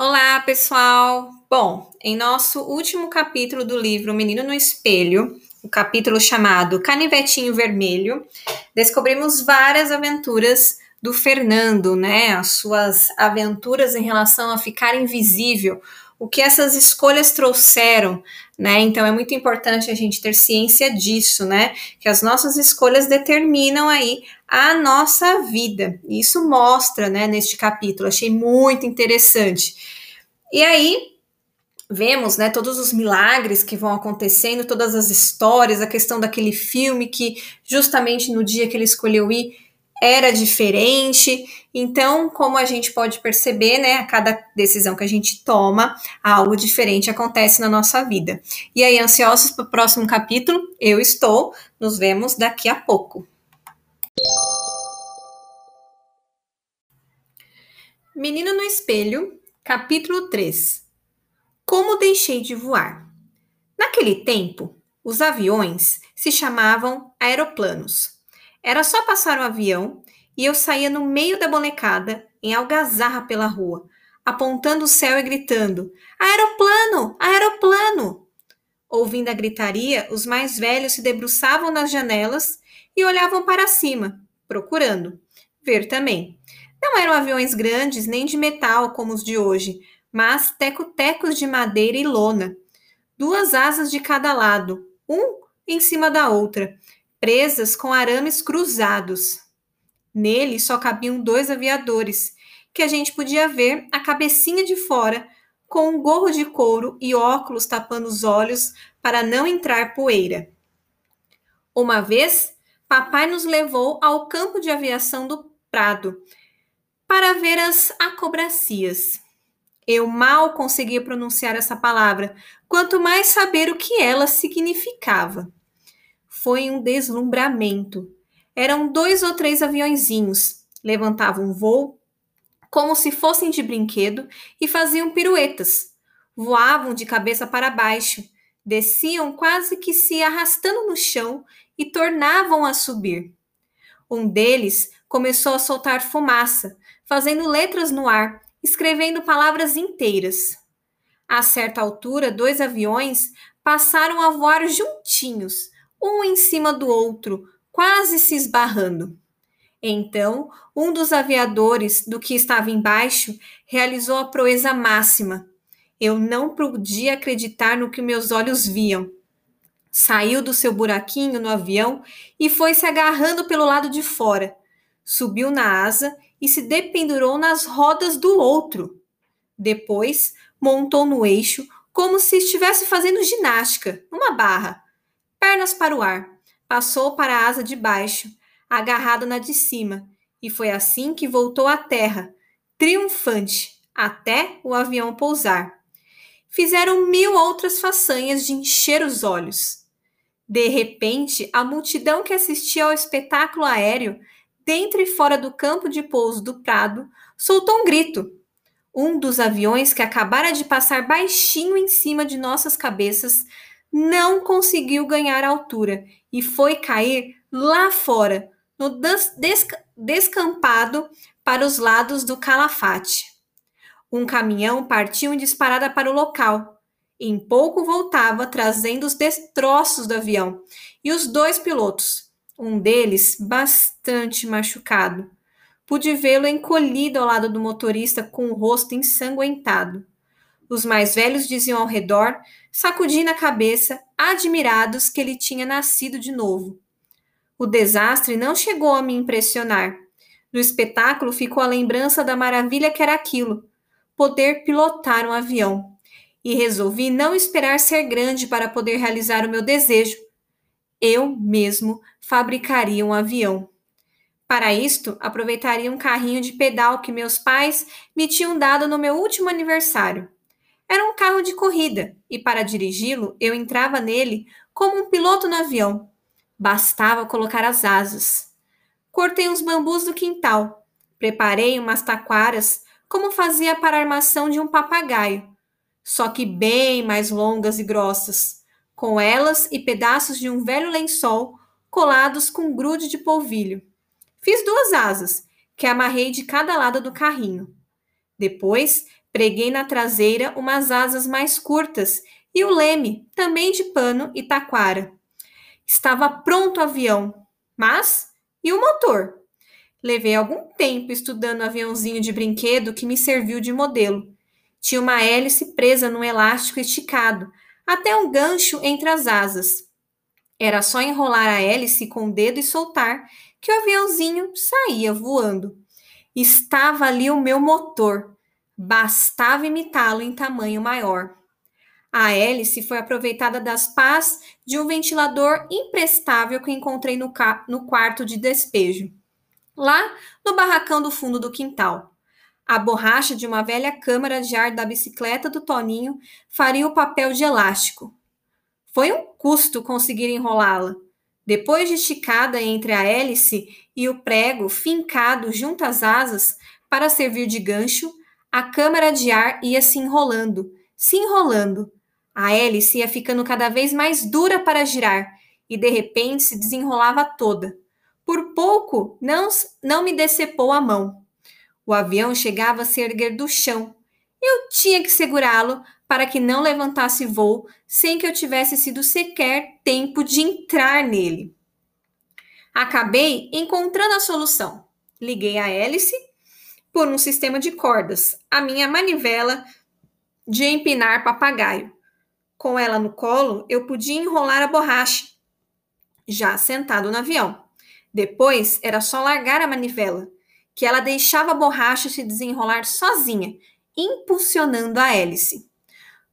Olá, pessoal! Bom, em nosso último capítulo do livro Menino no Espelho, o capítulo chamado Canivetinho Vermelho, descobrimos várias aventuras do Fernando, né? As suas aventuras em relação a ficar invisível, o que essas escolhas trouxeram, né? Então é muito importante a gente ter ciência disso, né? Que as nossas escolhas determinam aí a nossa vida. Isso mostra, né, neste capítulo. Achei muito interessante. E aí vemos, né, todos os milagres que vão acontecendo, todas as histórias, a questão daquele filme que justamente no dia que ele escolheu ir era diferente. Então, como a gente pode perceber, né, a cada decisão que a gente toma, algo diferente acontece na nossa vida. E aí, ansiosos para o próximo capítulo? Eu estou. Nos vemos daqui a pouco. Menino no Espelho, capítulo 3 Como deixei de voar. Naquele tempo, os aviões se chamavam aeroplanos. Era só passar o avião e eu saía no meio da bonecada, em algazarra pela rua, apontando o céu e gritando: Aeroplano! Aeroplano! Ouvindo a gritaria, os mais velhos se debruçavam nas janelas e olhavam para cima, procurando ver também. Não eram aviões grandes nem de metal como os de hoje, mas teco-tecos de madeira e lona. Duas asas de cada lado, um em cima da outra, presas com arames cruzados. Nele só cabiam dois aviadores, que a gente podia ver a cabecinha de fora, com um gorro de couro e óculos tapando os olhos para não entrar poeira. Uma vez, papai nos levou ao campo de aviação do Prado, para ver as acobracias. Eu mal conseguia pronunciar essa palavra, quanto mais saber o que ela significava. Foi um deslumbramento. Eram dois ou três aviõezinhos, levantavam voo como se fossem de brinquedo e faziam piruetas. Voavam de cabeça para baixo, desciam quase que se arrastando no chão e tornavam a subir. Um deles começou a soltar fumaça, fazendo letras no ar, escrevendo palavras inteiras. A certa altura, dois aviões passaram a voar juntinhos, um em cima do outro, quase se esbarrando. Então, um dos aviadores do que estava embaixo realizou a proeza máxima. Eu não podia acreditar no que meus olhos viam. Saiu do seu buraquinho no avião e foi se agarrando pelo lado de fora. Subiu na asa e se dependurou nas rodas do outro. Depois, montou no eixo como se estivesse fazendo ginástica, numa barra. Pernas para o ar. Passou para a asa de baixo, agarrado na de cima, e foi assim que voltou à terra, triunfante, até o avião pousar. Fizeram mil outras façanhas de encher os olhos. De repente, a multidão que assistia ao espetáculo aéreo dentro e fora do campo de pouso do Prado, soltou um grito. Um dos aviões que acabara de passar baixinho em cima de nossas cabeças não conseguiu ganhar altura e foi cair lá fora, no descampado para os lados do Calafate. Um caminhão partiu em disparada para o local. Em pouco voltava, trazendo os destroços do avião e os dois pilotos, um deles bastante machucado. Pude vê-lo encolhido ao lado do motorista com o rosto ensanguentado. Os mais velhos diziam ao redor, sacudindo a cabeça, admirados que ele tinha nascido de novo. O desastre não chegou a me impressionar. No espetáculo ficou a lembrança da maravilha que era aquilo, poder pilotar um avião. E resolvi não esperar ser grande para poder realizar o meu desejo, eu mesmo fabricaria um avião. Para isto, aproveitaria um carrinho de pedal que meus pais me tinham dado no meu último aniversário. Era um carro de corrida e, para dirigi-lo, eu entrava nele como um piloto no avião. Bastava colocar as asas. Cortei uns bambus do quintal, preparei umas taquaras como fazia para a armação de um papagaio, só que bem mais longas e grossas com elas e pedaços de um velho lençol colados com grude de polvilho. Fiz duas asas, que amarrei de cada lado do carrinho. Depois, Preguei na traseira umas asas mais curtas e o leme, também de pano e taquara. Estava pronto o avião, mas e o motor? Levei algum tempo estudando o aviãozinho de brinquedo que me serviu de modelo. Tinha uma hélice presa num elástico esticado, até um gancho entre as asas. Era só enrolar a hélice com o dedo e soltar, que o aviãozinho saía voando. Estava ali o meu motor. Bastava imitá-lo em tamanho maior. A hélice foi aproveitada das pás de um ventilador imprestável que encontrei no, no quarto de despejo, lá no barracão do fundo do quintal. A borracha de uma velha câmara de ar da bicicleta do Toninho faria o papel de elástico. Foi um custo conseguir enrolá-la. Depois de esticada entre a hélice e o prego fincado junto às asas para servir de gancho, a câmara de ar ia se enrolando, se enrolando. A hélice ia ficando cada vez mais dura para girar e de repente se desenrolava toda. Por pouco não, não me decepou a mão. O avião chegava a se erguer do chão. Eu tinha que segurá-lo para que não levantasse voo sem que eu tivesse sido sequer tempo de entrar nele. Acabei encontrando a solução. Liguei a hélice por um sistema de cordas, a minha manivela de empinar papagaio. Com ela no colo, eu podia enrolar a borracha, já sentado no avião. Depois era só largar a manivela, que ela deixava a borracha se desenrolar sozinha, impulsionando a hélice.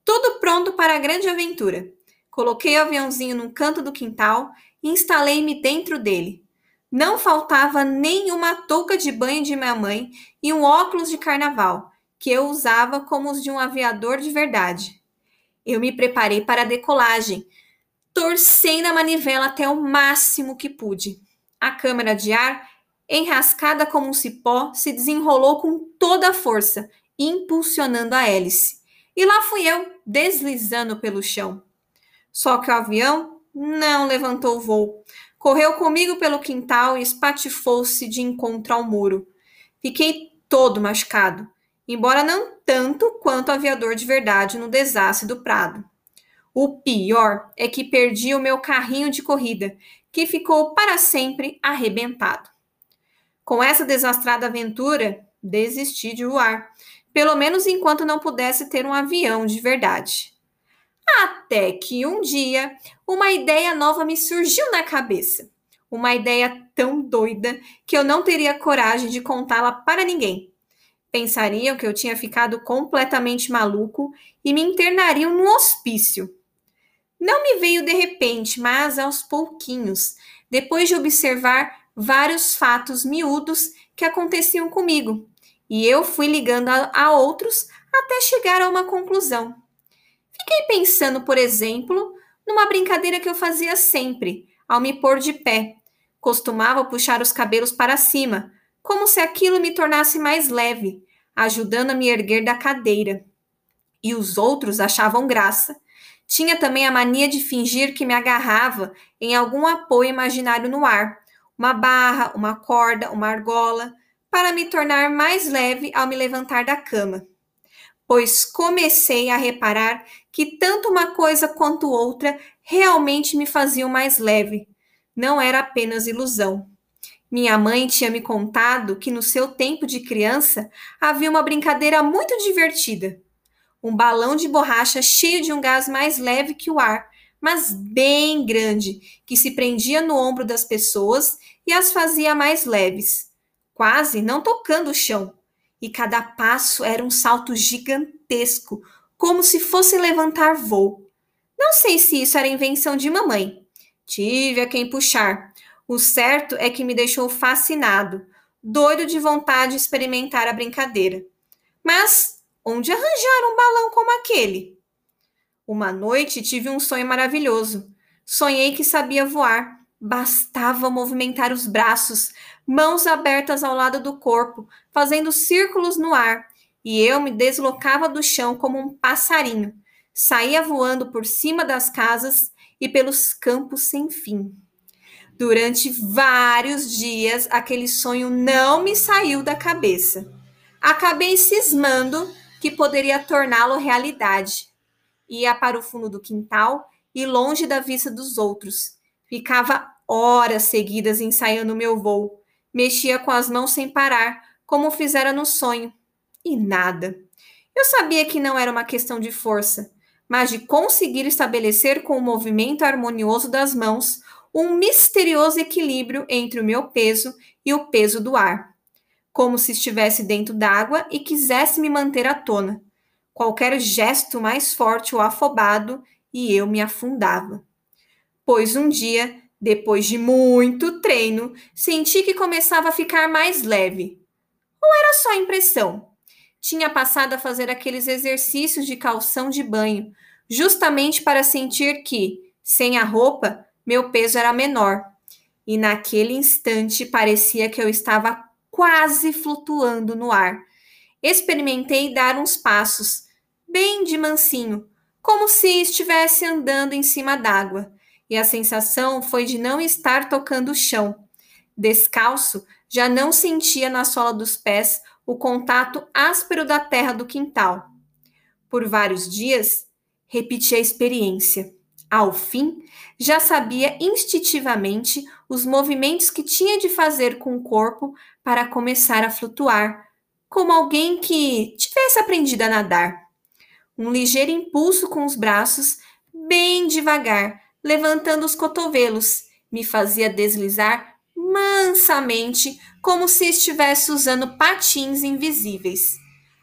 Tudo pronto para a grande aventura. Coloquei o aviãozinho num canto do quintal e instalei-me dentro dele. Não faltava nem uma touca de banho de minha mãe e um óculos de carnaval, que eu usava como os de um aviador de verdade. Eu me preparei para a decolagem, torcendo a manivela até o máximo que pude. A câmara de ar, enrascada como um cipó, se desenrolou com toda a força, impulsionando a hélice. E lá fui eu, deslizando pelo chão. Só que o avião não levantou o voo. Correu comigo pelo quintal e espatifou-se de encontro ao muro. Fiquei todo machucado, embora não tanto quanto aviador de verdade no desastre do Prado. O pior é que perdi o meu carrinho de corrida, que ficou para sempre arrebentado. Com essa desastrada aventura, desisti de voar, pelo menos enquanto não pudesse ter um avião de verdade. Até que um dia uma ideia nova me surgiu na cabeça. Uma ideia tão doida que eu não teria coragem de contá-la para ninguém. Pensariam que eu tinha ficado completamente maluco e me internariam no hospício. Não me veio de repente, mas aos pouquinhos, depois de observar vários fatos miúdos que aconteciam comigo, e eu fui ligando a, a outros até chegar a uma conclusão. Fiquei pensando, por exemplo, numa brincadeira que eu fazia sempre, ao me pôr de pé. Costumava puxar os cabelos para cima, como se aquilo me tornasse mais leve, ajudando a me erguer da cadeira. E os outros achavam graça. Tinha também a mania de fingir que me agarrava em algum apoio imaginário no ar, uma barra, uma corda, uma argola, para me tornar mais leve ao me levantar da cama pois comecei a reparar que tanto uma coisa quanto outra realmente me faziam mais leve. Não era apenas ilusão. Minha mãe tinha me contado que no seu tempo de criança havia uma brincadeira muito divertida. Um balão de borracha cheio de um gás mais leve que o ar, mas bem grande, que se prendia no ombro das pessoas e as fazia mais leves, quase não tocando o chão e cada passo era um salto gigantesco, como se fosse levantar voo. Não sei se isso era invenção de mamãe. Tive a quem puxar. O certo é que me deixou fascinado, doido de vontade de experimentar a brincadeira. Mas onde arranjar um balão como aquele? Uma noite tive um sonho maravilhoso. Sonhei que sabia voar. Bastava movimentar os braços, mãos abertas ao lado do corpo, fazendo círculos no ar, e eu me deslocava do chão como um passarinho. Saía voando por cima das casas e pelos campos sem fim. Durante vários dias, aquele sonho não me saiu da cabeça. Acabei cismando que poderia torná-lo realidade. Ia para o fundo do quintal e longe da vista dos outros. Ficava horas seguidas ensaiando meu voo. Mexia com as mãos sem parar, como fizera no sonho. E nada. Eu sabia que não era uma questão de força, mas de conseguir estabelecer com o movimento harmonioso das mãos um misterioso equilíbrio entre o meu peso e o peso do ar, como se estivesse dentro d'água e quisesse me manter à tona. Qualquer gesto mais forte ou afobado e eu me afundava. Pois um dia, depois de muito treino, senti que começava a ficar mais leve. Ou era só impressão? Tinha passado a fazer aqueles exercícios de calção de banho, justamente para sentir que, sem a roupa, meu peso era menor. E naquele instante parecia que eu estava quase flutuando no ar. Experimentei dar uns passos, bem de mansinho, como se estivesse andando em cima d'água, e a sensação foi de não estar tocando o chão. Descalço, já não sentia na sola dos pés o contato áspero da terra do quintal. Por vários dias, repeti a experiência. Ao fim, já sabia instintivamente os movimentos que tinha de fazer com o corpo para começar a flutuar, como alguém que tivesse aprendido a nadar. Um ligeiro impulso com os braços, bem devagar, levantando os cotovelos, me fazia deslizar mansamente, como se estivesse usando patins invisíveis.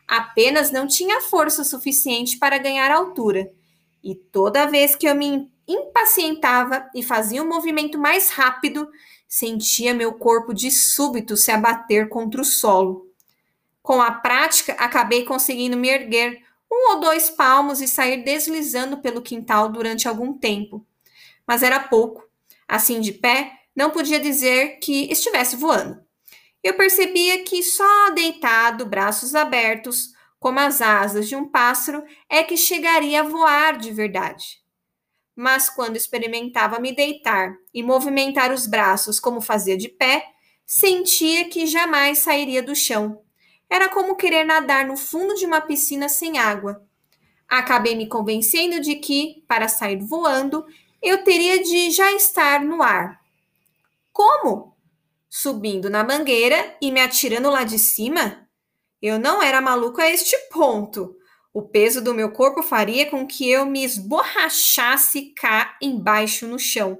Apenas não tinha força suficiente para ganhar altura, e toda vez que eu me impacientava e fazia um movimento mais rápido, sentia meu corpo de súbito se abater contra o solo. Com a prática, acabei conseguindo me erguer um ou dois palmos e sair deslizando pelo quintal durante algum tempo. Mas era pouco. Assim de pé, não podia dizer que estivesse voando. Eu percebia que só deitado, braços abertos, como as asas de um pássaro, é que chegaria a voar de verdade mas quando experimentava me deitar e movimentar os braços como fazia de pé, sentia que jamais sairia do chão. Era como querer nadar no fundo de uma piscina sem água. Acabei me convencendo de que, para sair voando, eu teria de já estar no ar. Como? Subindo na mangueira e me atirando lá de cima? Eu não era maluco a este ponto. O peso do meu corpo faria com que eu me esborrachasse cá embaixo no chão.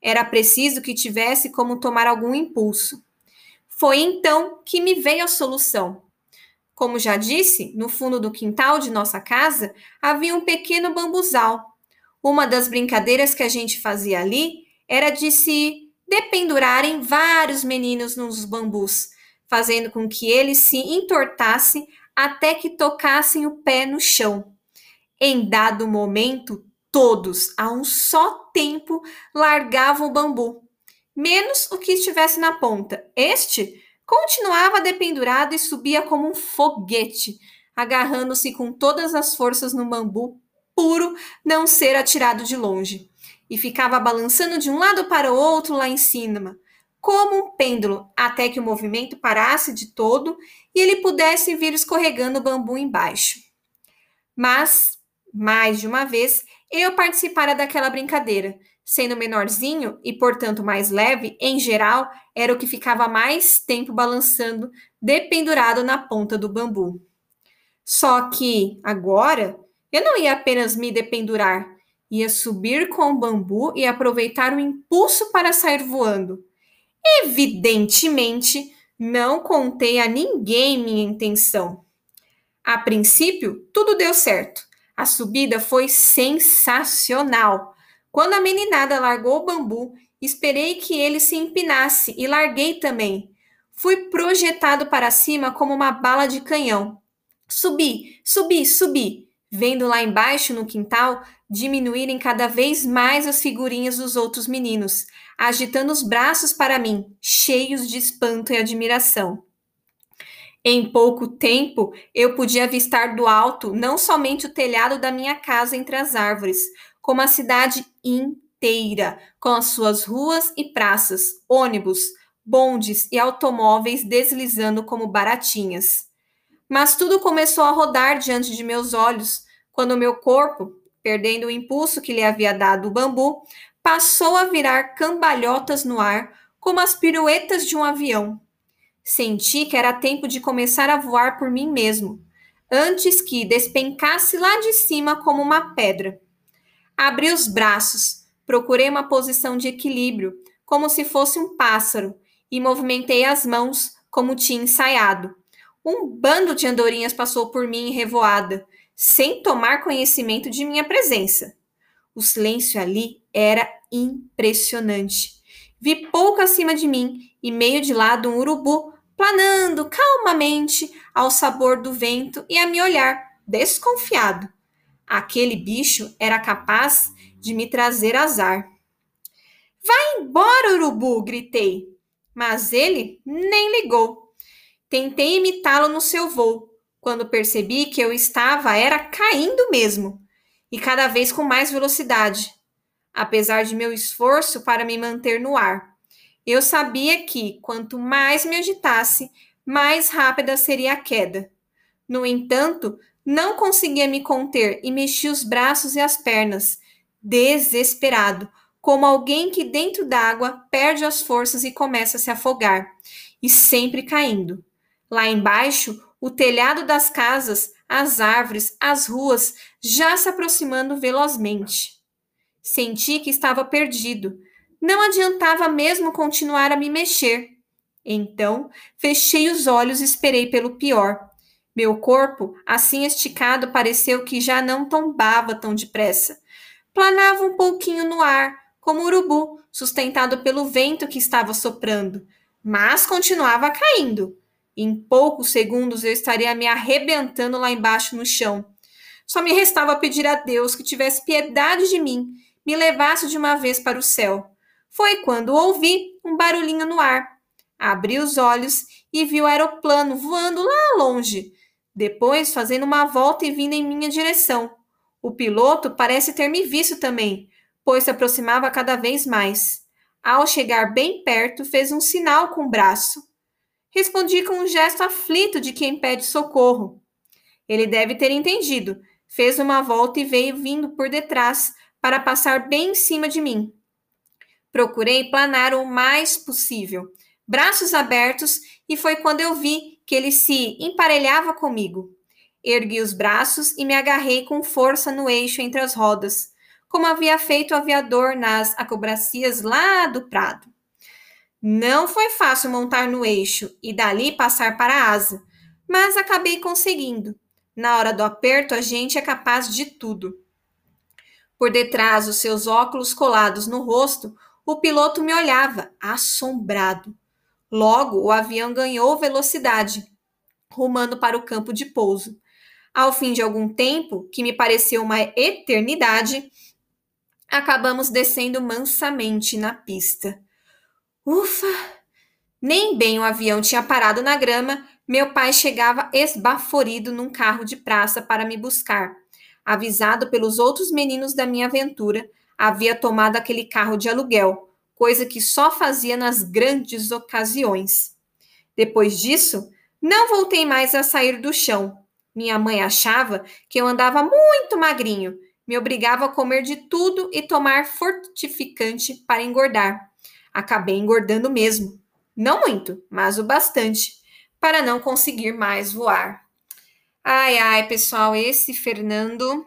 Era preciso que tivesse como tomar algum impulso. Foi então que me veio a solução. Como já disse, no fundo do quintal de nossa casa havia um pequeno bambuzal. Uma das brincadeiras que a gente fazia ali era de se dependurarem vários meninos nos bambus, fazendo com que eles se entortassem até que tocassem o pé no chão. Em dado momento, todos, a um só tempo, largavam o bambu, menos o que estivesse na ponta. Este continuava dependurado e subia como um foguete, agarrando-se com todas as forças no bambu, puro não ser atirado de longe, e ficava balançando de um lado para o outro lá em cima, como um pêndulo, até que o movimento parasse de todo e ele pudesse vir escorregando o bambu embaixo. Mas, mais de uma vez, eu participara daquela brincadeira. Sendo menorzinho e, portanto, mais leve, em geral, era o que ficava mais tempo balançando, dependurado na ponta do bambu. Só que, agora, eu não ia apenas me dependurar, ia subir com o bambu e aproveitar o impulso para sair voando. Evidentemente, não contei a ninguém minha intenção. A princípio, tudo deu certo. A subida foi sensacional. Quando a meninada largou o bambu, esperei que ele se empinasse e larguei também. Fui projetado para cima como uma bala de canhão. Subi, subi, subi, vendo lá embaixo no quintal diminuírem cada vez mais as figurinhas dos outros meninos, agitando os braços para mim, cheios de espanto e admiração. Em pouco tempo, eu podia avistar do alto não somente o telhado da minha casa entre as árvores, como a cidade inteira, com as suas ruas e praças, ônibus, bondes e automóveis deslizando como baratinhas. Mas tudo começou a rodar diante de meus olhos quando meu corpo, perdendo o impulso que lhe havia dado o bambu, passou a virar cambalhotas no ar, como as piruetas de um avião. Senti que era tempo de começar a voar por mim mesmo, antes que despencasse lá de cima como uma pedra. Abri os braços, procurei uma posição de equilíbrio, como se fosse um pássaro, e movimentei as mãos como tinha ensaiado. Um bando de andorinhas passou por mim em revoada, sem tomar conhecimento de minha presença. O silêncio ali era impressionante. Vi pouco acima de mim e meio de lado um urubu planando calmamente ao sabor do vento e a me olhar, desconfiado. Aquele bicho era capaz de me trazer azar. Vai embora, urubu! gritei, mas ele nem ligou. Tentei imitá-lo no seu voo, quando percebi que eu estava era caindo mesmo, e cada vez com mais velocidade, apesar de meu esforço para me manter no ar. Eu sabia que, quanto mais me agitasse, mais rápida seria a queda. No entanto, não conseguia me conter e mexi os braços e as pernas, desesperado, como alguém que dentro d'água perde as forças e começa a se afogar, e sempre caindo. Lá embaixo, o telhado das casas, as árvores, as ruas já se aproximando velozmente. Senti que estava perdido. Não adiantava mesmo continuar a me mexer. Então, fechei os olhos e esperei pelo pior. Meu corpo, assim esticado, pareceu que já não tombava tão depressa. Planava um pouquinho no ar, como urubu, sustentado pelo vento que estava soprando, mas continuava caindo. Em poucos segundos eu estaria me arrebentando lá embaixo no chão. Só me restava pedir a Deus que tivesse piedade de mim, me levasse de uma vez para o céu. Foi quando ouvi um barulhinho no ar. Abri os olhos e vi o aeroplano voando lá longe, depois fazendo uma volta e vindo em minha direção. O piloto parece ter me visto também, pois se aproximava cada vez mais. Ao chegar bem perto, fez um sinal com o braço. Respondi com um gesto aflito de quem pede socorro. Ele deve ter entendido. Fez uma volta e veio vindo por detrás para passar bem em cima de mim. Procurei planar o mais possível, braços abertos, e foi quando eu vi que ele se emparelhava comigo. Ergui os braços e me agarrei com força no eixo entre as rodas, como havia feito o aviador nas acrobacias lá do Prado. Não foi fácil montar no eixo e dali passar para a asa, mas acabei conseguindo. Na hora do aperto, a gente é capaz de tudo. Por detrás dos seus óculos colados no rosto, o piloto me olhava, assombrado. Logo, o avião ganhou velocidade, rumando para o campo de pouso. Ao fim de algum tempo, que me pareceu uma eternidade, acabamos descendo mansamente na pista. Ufa! Nem bem o avião tinha parado na grama, meu pai chegava esbaforido num carro de praça para me buscar. Avisado pelos outros meninos da minha aventura, havia tomado aquele carro de aluguel, coisa que só fazia nas grandes ocasiões. Depois disso, não voltei mais a sair do chão. Minha mãe achava que eu andava muito magrinho, me obrigava a comer de tudo e tomar fortificante para engordar. Acabei engordando mesmo. Não muito, mas o bastante, para não conseguir mais voar. Ai, ai, pessoal, esse Fernando.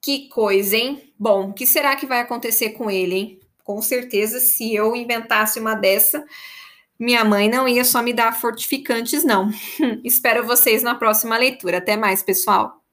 Que coisa, hein? Bom, o que será que vai acontecer com ele, hein? Com certeza, se eu inventasse uma dessa, minha mãe não ia só me dar fortificantes, não. Espero vocês na próxima leitura. Até mais, pessoal!